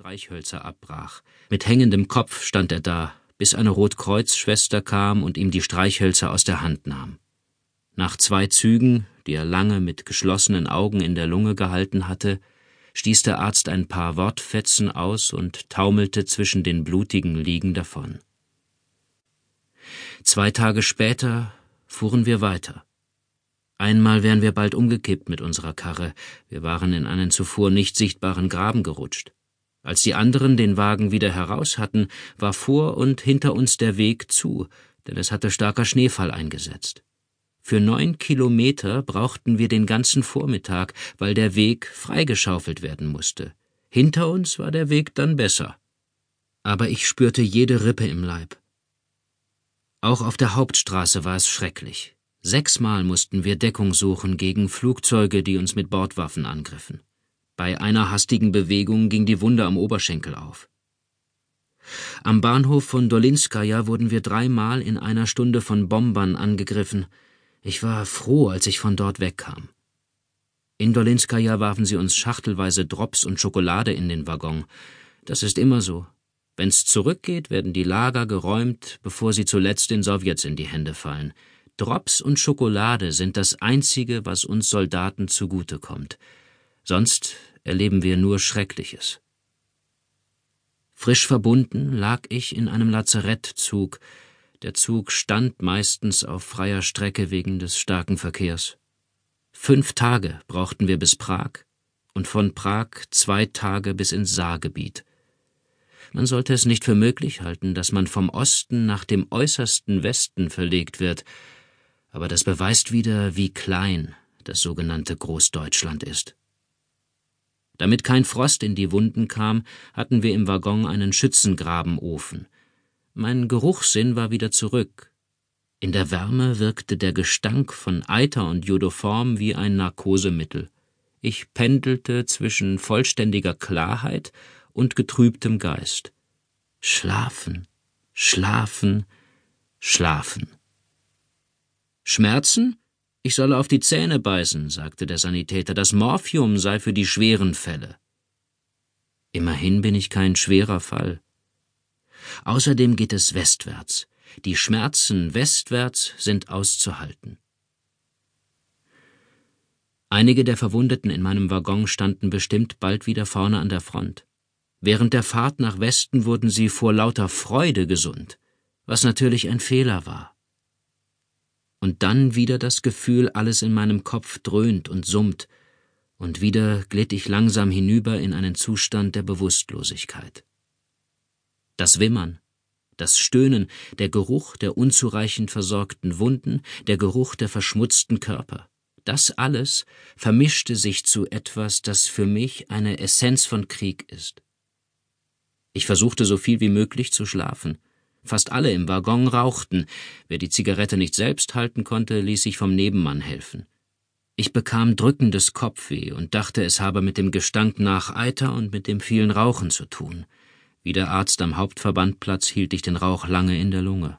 Streichhölzer abbrach. Mit hängendem Kopf stand er da, bis eine Rotkreuzschwester kam und ihm die Streichhölzer aus der Hand nahm. Nach zwei Zügen, die er lange mit geschlossenen Augen in der Lunge gehalten hatte, stieß der Arzt ein paar Wortfetzen aus und taumelte zwischen den blutigen Liegen davon. Zwei Tage später fuhren wir weiter. Einmal wären wir bald umgekippt mit unserer Karre, wir waren in einen zuvor nicht sichtbaren Graben gerutscht. Als die anderen den Wagen wieder heraus hatten, war vor und hinter uns der Weg zu, denn es hatte starker Schneefall eingesetzt. Für neun Kilometer brauchten wir den ganzen Vormittag, weil der Weg freigeschaufelt werden musste. Hinter uns war der Weg dann besser. Aber ich spürte jede Rippe im Leib. Auch auf der Hauptstraße war es schrecklich. Sechsmal mussten wir Deckung suchen gegen Flugzeuge, die uns mit Bordwaffen angriffen. Bei einer hastigen Bewegung ging die Wunde am Oberschenkel auf. Am Bahnhof von Dolinskaja wurden wir dreimal in einer Stunde von Bombern angegriffen. Ich war froh, als ich von dort wegkam. In Dolinskaja warfen sie uns schachtelweise Drops und Schokolade in den Waggon. Das ist immer so. Wenn's zurückgeht, werden die Lager geräumt, bevor sie zuletzt den Sowjets in die Hände fallen. Drops und Schokolade sind das Einzige, was uns Soldaten zugutekommt. Sonst erleben wir nur Schreckliches. Frisch verbunden lag ich in einem Lazarettzug. Der Zug stand meistens auf freier Strecke wegen des starken Verkehrs. Fünf Tage brauchten wir bis Prag und von Prag zwei Tage bis ins Saargebiet. Man sollte es nicht für möglich halten, dass man vom Osten nach dem äußersten Westen verlegt wird, aber das beweist wieder, wie klein das sogenannte Großdeutschland ist. Damit kein Frost in die Wunden kam, hatten wir im Waggon einen Schützengrabenofen. Mein Geruchssinn war wieder zurück. In der Wärme wirkte der Gestank von Eiter und Jodoform wie ein Narkosemittel. Ich pendelte zwischen vollständiger Klarheit und getrübtem Geist. Schlafen, schlafen, schlafen. Schmerzen? Ich solle auf die Zähne beißen, sagte der Sanitäter, das Morphium sei für die schweren Fälle. Immerhin bin ich kein schwerer Fall. Außerdem geht es westwärts. Die Schmerzen westwärts sind auszuhalten. Einige der Verwundeten in meinem Waggon standen bestimmt bald wieder vorne an der Front. Während der Fahrt nach Westen wurden sie vor lauter Freude gesund, was natürlich ein Fehler war und dann wieder das Gefühl, alles in meinem Kopf dröhnt und summt, und wieder glitt ich langsam hinüber in einen Zustand der Bewusstlosigkeit. Das Wimmern, das Stöhnen, der Geruch der unzureichend versorgten Wunden, der Geruch der verschmutzten Körper, das alles vermischte sich zu etwas, das für mich eine Essenz von Krieg ist. Ich versuchte so viel wie möglich zu schlafen, Fast alle im Waggon rauchten. Wer die Zigarette nicht selbst halten konnte, ließ sich vom Nebenmann helfen. Ich bekam drückendes Kopfweh und dachte, es habe mit dem Gestank nach Eiter und mit dem vielen Rauchen zu tun. Wie der Arzt am Hauptverbandplatz hielt ich den Rauch lange in der Lunge.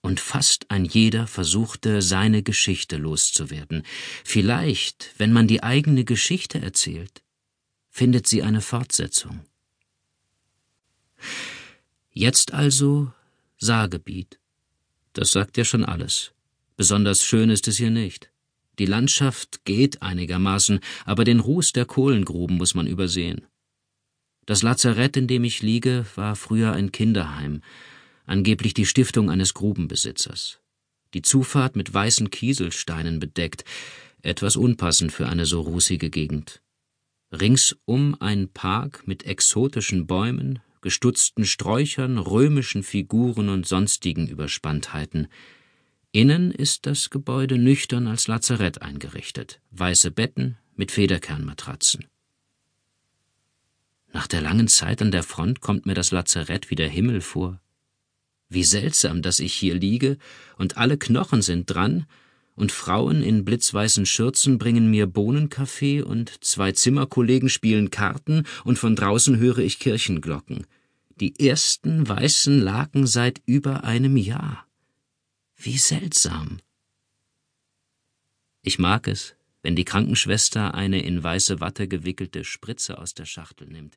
Und fast ein jeder versuchte, seine Geschichte loszuwerden. Vielleicht, wenn man die eigene Geschichte erzählt, findet sie eine Fortsetzung. Jetzt also Saargebiet. Das sagt ja schon alles. Besonders schön ist es hier nicht. Die Landschaft geht einigermaßen, aber den Ruß der Kohlengruben muss man übersehen. Das Lazarett, in dem ich liege, war früher ein Kinderheim, angeblich die Stiftung eines Grubenbesitzers. Die Zufahrt mit weißen Kieselsteinen bedeckt, etwas unpassend für eine so rußige Gegend. Ringsum ein Park mit exotischen Bäumen, gestutzten Sträuchern, römischen Figuren und sonstigen Überspanntheiten. Innen ist das Gebäude nüchtern als Lazarett eingerichtet, weiße Betten mit Federkernmatratzen. Nach der langen Zeit an der Front kommt mir das Lazarett wie der Himmel vor. Wie seltsam, dass ich hier liege, und alle Knochen sind dran, und Frauen in blitzweißen Schürzen bringen mir Bohnenkaffee und zwei Zimmerkollegen spielen Karten und von draußen höre ich Kirchenglocken. Die ersten weißen Laken seit über einem Jahr. Wie seltsam. Ich mag es, wenn die Krankenschwester eine in weiße Watte gewickelte Spritze aus der Schachtel nimmt.